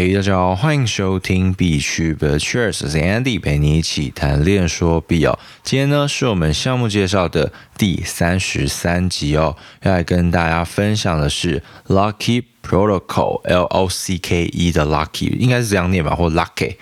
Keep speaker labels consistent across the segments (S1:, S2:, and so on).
S1: 嘿，大家好，欢迎收听必趣的 Cheers，我是 Andy，陪你一起谈恋说必哦。今天呢是我们项目介绍的第三十三集哦，要来跟大家分享的是 Lucky Protocol，L O C K E 的 Lucky 应该是这样念吧，或 Lucky。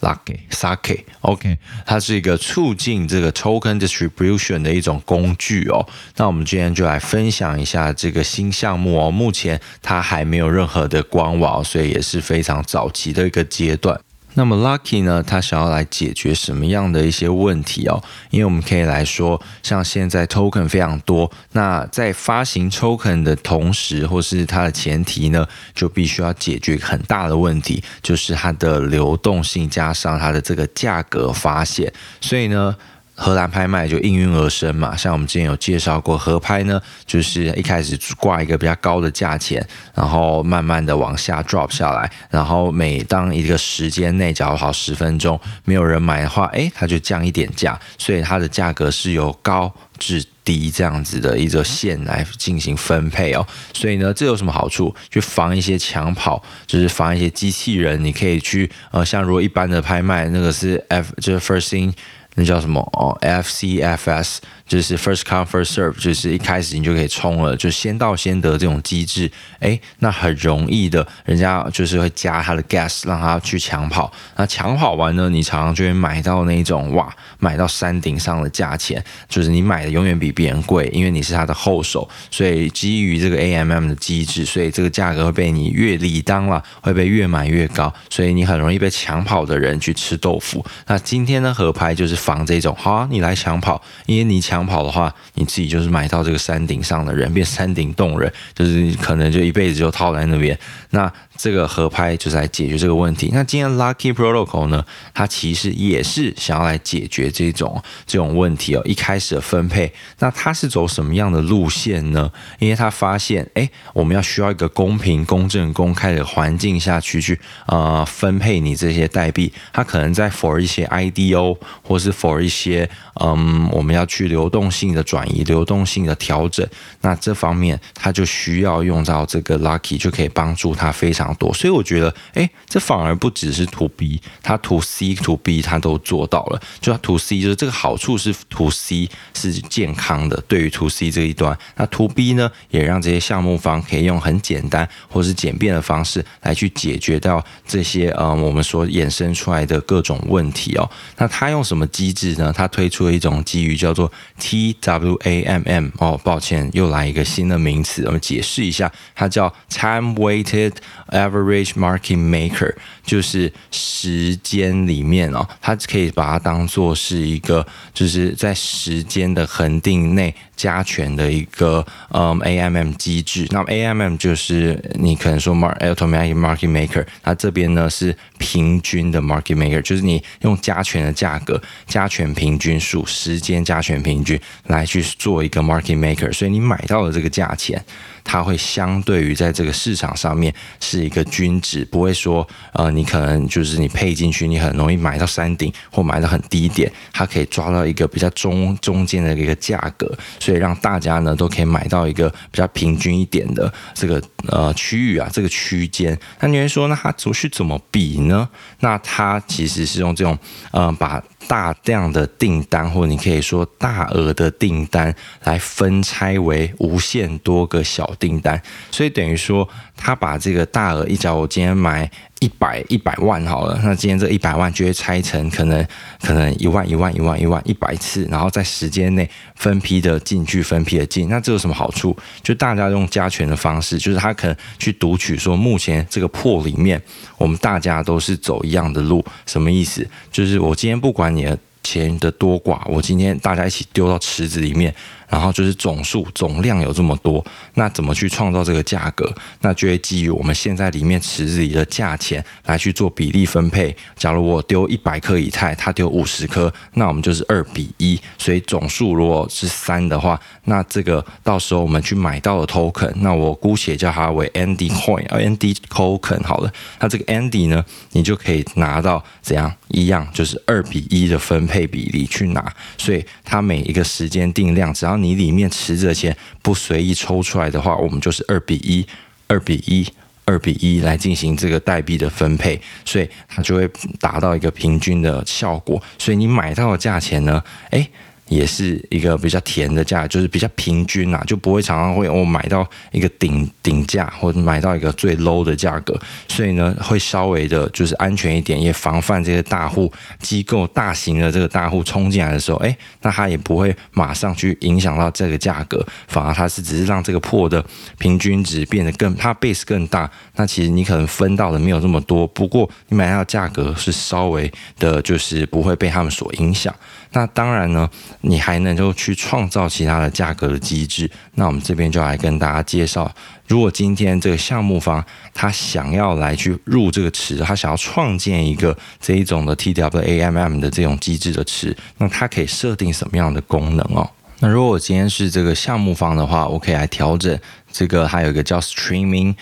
S1: Lucky Sake，OK，它是一个促进这个 token distribution 的一种工具哦。那我们今天就来分享一下这个新项目哦。目前它还没有任何的官网，所以也是非常早期的一个阶段。那么 Lucky 呢，他想要来解决什么样的一些问题哦？因为我们可以来说，像现在 token 非常多，那在发行 token 的同时，或是它的前提呢，就必须要解决很大的问题，就是它的流动性加上它的这个价格发现，所以呢。荷兰拍卖就应运而生嘛，像我们之前有介绍过，合拍呢，就是一开始挂一个比较高的价钱，然后慢慢的往下 drop 下来，然后每当一个时间内，假如好十分钟没有人买的话，诶，它就降一点价，所以它的价格是由高至低这样子的一个线来进行分配哦。所以呢，这有什么好处？去防一些抢跑，就是防一些机器人，你可以去呃，像如果一般的拍卖，那个是 F 就是 first in。那叫什么哦？FCFS 就是 first come first serve，就是一开始你就可以冲了，就先到先得这种机制。哎，那很容易的，人家就是会加他的 gas，让他去抢跑。那抢跑完呢，你常常就会买到那种哇，买到山顶上的价钱，就是你买的永远比别人贵，因为你是他的后手。所以基于这个 AMM 的机制，所以这个价格会被你越理当了，会被越买越高。所以你很容易被抢跑的人去吃豆腐。那今天的合拍就是。防这种好啊，你来抢跑，因为你抢跑的话，你自己就是买到这个山顶上的人，变山顶洞人，就是可能就一辈子就套在那边。那这个合拍就是来解决这个问题。那今天 Lucky Protocol 呢，它其实也是想要来解决这种这种问题哦。一开始的分配，那它是走什么样的路线呢？因为它发现，哎，我们要需要一个公平、公正、公开的环境下去去呃分配你这些代币。它可能在 for 一些 IDO 或是 for 一些嗯，我们要去流动性的转移、流动性的调整。那这方面它就需要用到这个 Lucky，就可以帮助它非常多，所以我觉得，哎，这反而不只是 To B，它 To C、To B 它都做到了。就它 To C 就是这个好处是 To C 是健康的，对于 To C 这一端，那 To B 呢，也让这些项目方可以用很简单或是简便的方式来去解决掉这些嗯，我们所衍生出来的各种问题哦。那它用什么机制呢？它推出了一种基于叫做 TWAMM 哦，抱歉，又来一个新的名词，我们解释一下，它叫 Time Weighted。Average Market Maker 就是时间里面哦，它可以把它当做是一个，就是在时间的恒定内加权的一个嗯 AMM 机制。那么 AMM 就是你可能说 Automatic Market Maker，它这边呢是平均的 Market Maker，就是你用加权的价格、加权平均数、时间加权平均来去做一个 Market Maker，所以你买到的这个价钱。它会相对于在这个市场上面是一个均值，不会说呃，你可能就是你配进去，你很容易买到山顶或买到很低点，它可以抓到一个比较中中间的一个价格，所以让大家呢都可以买到一个比较平均一点的这个呃区域啊，这个区间。那你会说，那它怎么去怎么比呢？那它其实是用这种呃把。大量的订单，或你可以说大额的订单，来分拆为无限多个小订单，所以等于说，他把这个大额，一假如我今天买。一百一百万好了，那今天这一百万就会拆成可能可能一万一万一万一万一百次，然后在时间内分批的进去，分批的进。那这有什么好处？就大家用加权的方式，就是他可能去读取说，目前这个破里面，我们大家都是走一样的路。什么意思？就是我今天不管你的钱的多寡，我今天大家一起丢到池子里面。然后就是总数总量有这么多，那怎么去创造这个价格？那就会基于我们现在里面池子里的价钱来去做比例分配。假如我丢一百颗以太，他丢五十颗，那我们就是二比一。所以总数如果是三的话，那这个到时候我们去买到的 token，那我姑且叫它为 Andy Coin，Andy Token 好了。那这个 Andy 呢，你就可以拿到怎样一样，就是二比一的分配比例去拿。所以它每一个时间定量，只要你里面持着钱不随意抽出来的话，我们就是二比一，二比一，二比一来进行这个代币的分配，所以它就会达到一个平均的效果。所以你买到的价钱呢，诶。也是一个比较甜的价，就是比较平均啊，就不会常常会我买到一个顶顶价，或者买到一个最 low 的价格，所以呢，会稍微的就是安全一点，也防范这些大户机构大型的这个大户冲进来的时候，哎，那它也不会马上去影响到这个价格，反而它是只是让这个破的平均值变得更，它 base 更大，那其实你可能分到的没有这么多，不过你买到的价格是稍微的，就是不会被他们所影响。那当然呢，你还能够去创造其他的价格的机制。那我们这边就来跟大家介绍，如果今天这个项目方他想要来去入这个池，他想要创建一个这一种的 TWAMM 的这种机制的池，那它可以设定什么样的功能哦？那如果我今天是这个项目方的话，我可以来调整这个，还有一个叫 Streaming。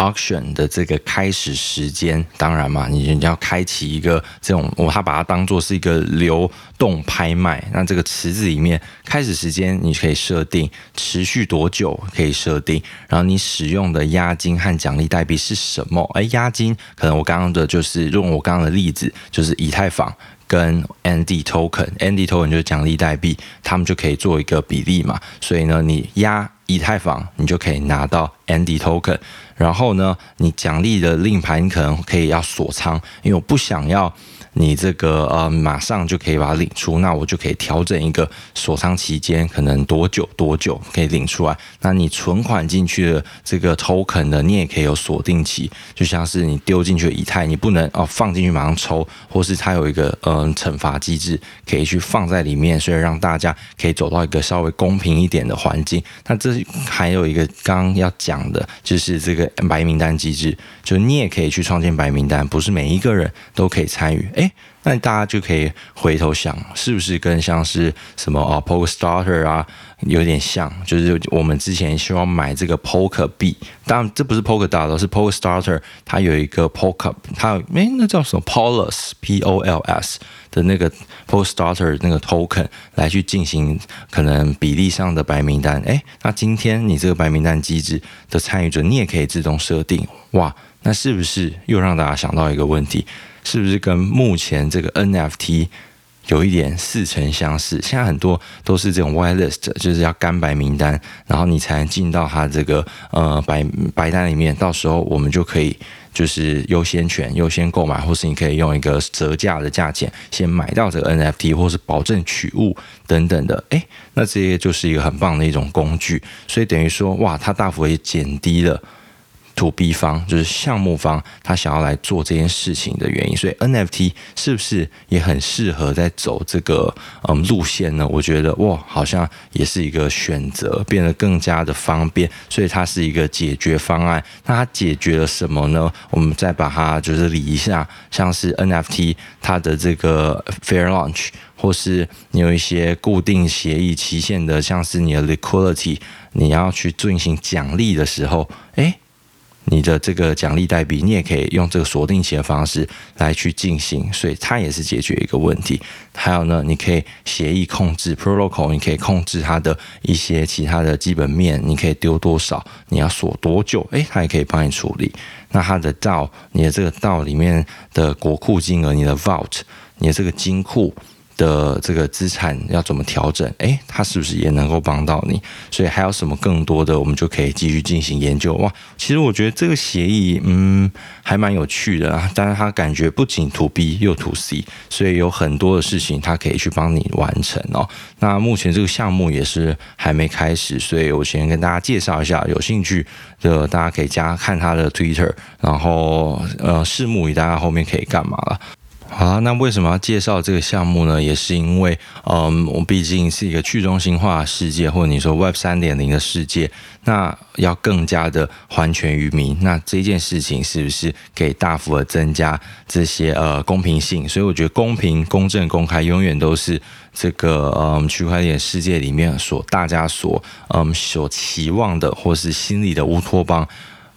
S1: Auction 的这个开始时间，当然嘛，你你要开启一个这种，我他把它当做是一个流动拍卖。那这个池子里面开始时间你可以设定，持续多久可以设定，然后你使用的押金和奖励代币是什么？哎，押金可能我刚刚的就是用我刚刚的例子，就是以太坊跟 ND token，ND token 就是奖励代币，他们就可以做一个比例嘛。所以呢，你押以太坊，你就可以拿到 Andy token。然后呢，你奖励的令牌，你可能可以要锁仓，因为我不想要。你这个呃，马上就可以把它领出，那我就可以调整一个锁仓期间，可能多久多久可以领出来。那你存款进去的这个 token 呢，你也可以有锁定期，就像是你丢进去的以太，你不能哦放进去马上抽，或是它有一个嗯、呃、惩罚机制，可以去放在里面，所以让大家可以走到一个稍微公平一点的环境。那这还有一个刚要讲的，就是这个白名单机制，就你也可以去创建白名单，不是每一个人都可以参与。诶，那大家就可以回头想，是不是跟像是什么啊，PokerStarter 啊，有点像？就是我们之前希望买这个 Polka 币，当然这不是 Polkadot，是 PokerStarter，它有一个 Polka，它有诶，那叫什么 Polos P O L S 的那个 PokerStarter 那个 Token 来去进行可能比例上的白名单。诶，那今天你这个白名单机制的参与者，你也可以自动设定，哇，那是不是又让大家想到一个问题？是不是跟目前这个 NFT 有一点似曾相识？现在很多都是这种 whitelist，就是要干白名单，然后你才能进到它这个呃白白单里面。到时候我们就可以就是优先权、优先购买，或是你可以用一个折价的价钱先买到这个 NFT，或是保证取物等等的。诶，那这些就是一个很棒的一种工具。所以等于说，哇，它大幅也减低了。To B 方就是项目方，他想要来做这件事情的原因，所以 NFT 是不是也很适合在走这个嗯路线呢？我觉得哇，好像也是一个选择，变得更加的方便，所以它是一个解决方案。那它解决了什么呢？我们再把它就是理一下，像是 NFT 它的这个 Fair Launch，或是你有一些固定协议期限的，像是你的 Liquidity，你要去进行奖励的时候，诶。你的这个奖励代币，你也可以用这个锁定期的方式来去进行，所以它也是解决一个问题。还有呢，你可以协议控制 protocol，你可以控制它的一些其他的基本面，你可以丢多少，你要锁多久，诶，它也可以帮你处理。那它的道，你的这个道里面的国库金额，你的 vault，你的这个金库。的这个资产要怎么调整？诶，它是不是也能够帮到你？所以还有什么更多的，我们就可以继续进行研究。哇，其实我觉得这个协议，嗯，还蛮有趣的啊。但是它感觉不仅 to B 又 to C，所以有很多的事情它可以去帮你完成哦。那目前这个项目也是还没开始，所以我先跟大家介绍一下，有兴趣的大家可以加看他的 Twitter，然后呃，拭目以待，后面可以干嘛了。好啊，那为什么要介绍这个项目呢？也是因为，嗯，我毕竟是一个去中心化世界，或者你说 Web 三点零的世界，那要更加的还权于民。那这件事情是不是可以大幅的增加这些呃公平性？所以我觉得公平、公正、公开，永远都是这个嗯区块链世界里面所大家所嗯所期望的，或是心里的乌托邦。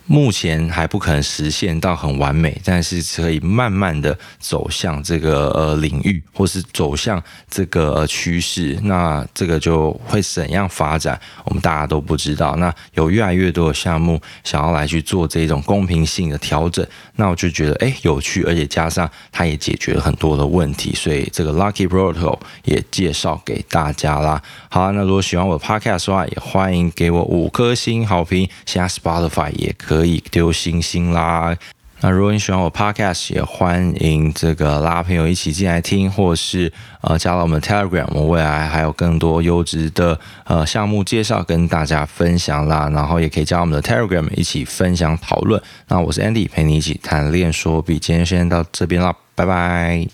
S1: 目前还不可能实现到很完美，但是可以慢慢的走向这个呃领域，或是走向这个呃趋势。那这个就会怎样发展，我们大家都不知道。那有越来越多的项目想要来去做这种公平性的调整，那我就觉得诶有趣，而且加上它也解决了很多的问题，所以这个 Lucky Protocol 也介绍给大家啦。好，那如果喜欢我的 Podcast 的话，也欢迎给我五颗星好评，现在 Spotify 也可。可以丢星星啦！那如果你喜欢我 Podcast，也欢迎这个拉朋友一起进来听，或是呃加入我们 Telegram，我未来还有更多优质的呃项目介绍跟大家分享啦。然后也可以加我们的 Telegram 一起分享讨论。那我是 Andy，陪你一起谈练说比，今天先到这边啦，拜拜。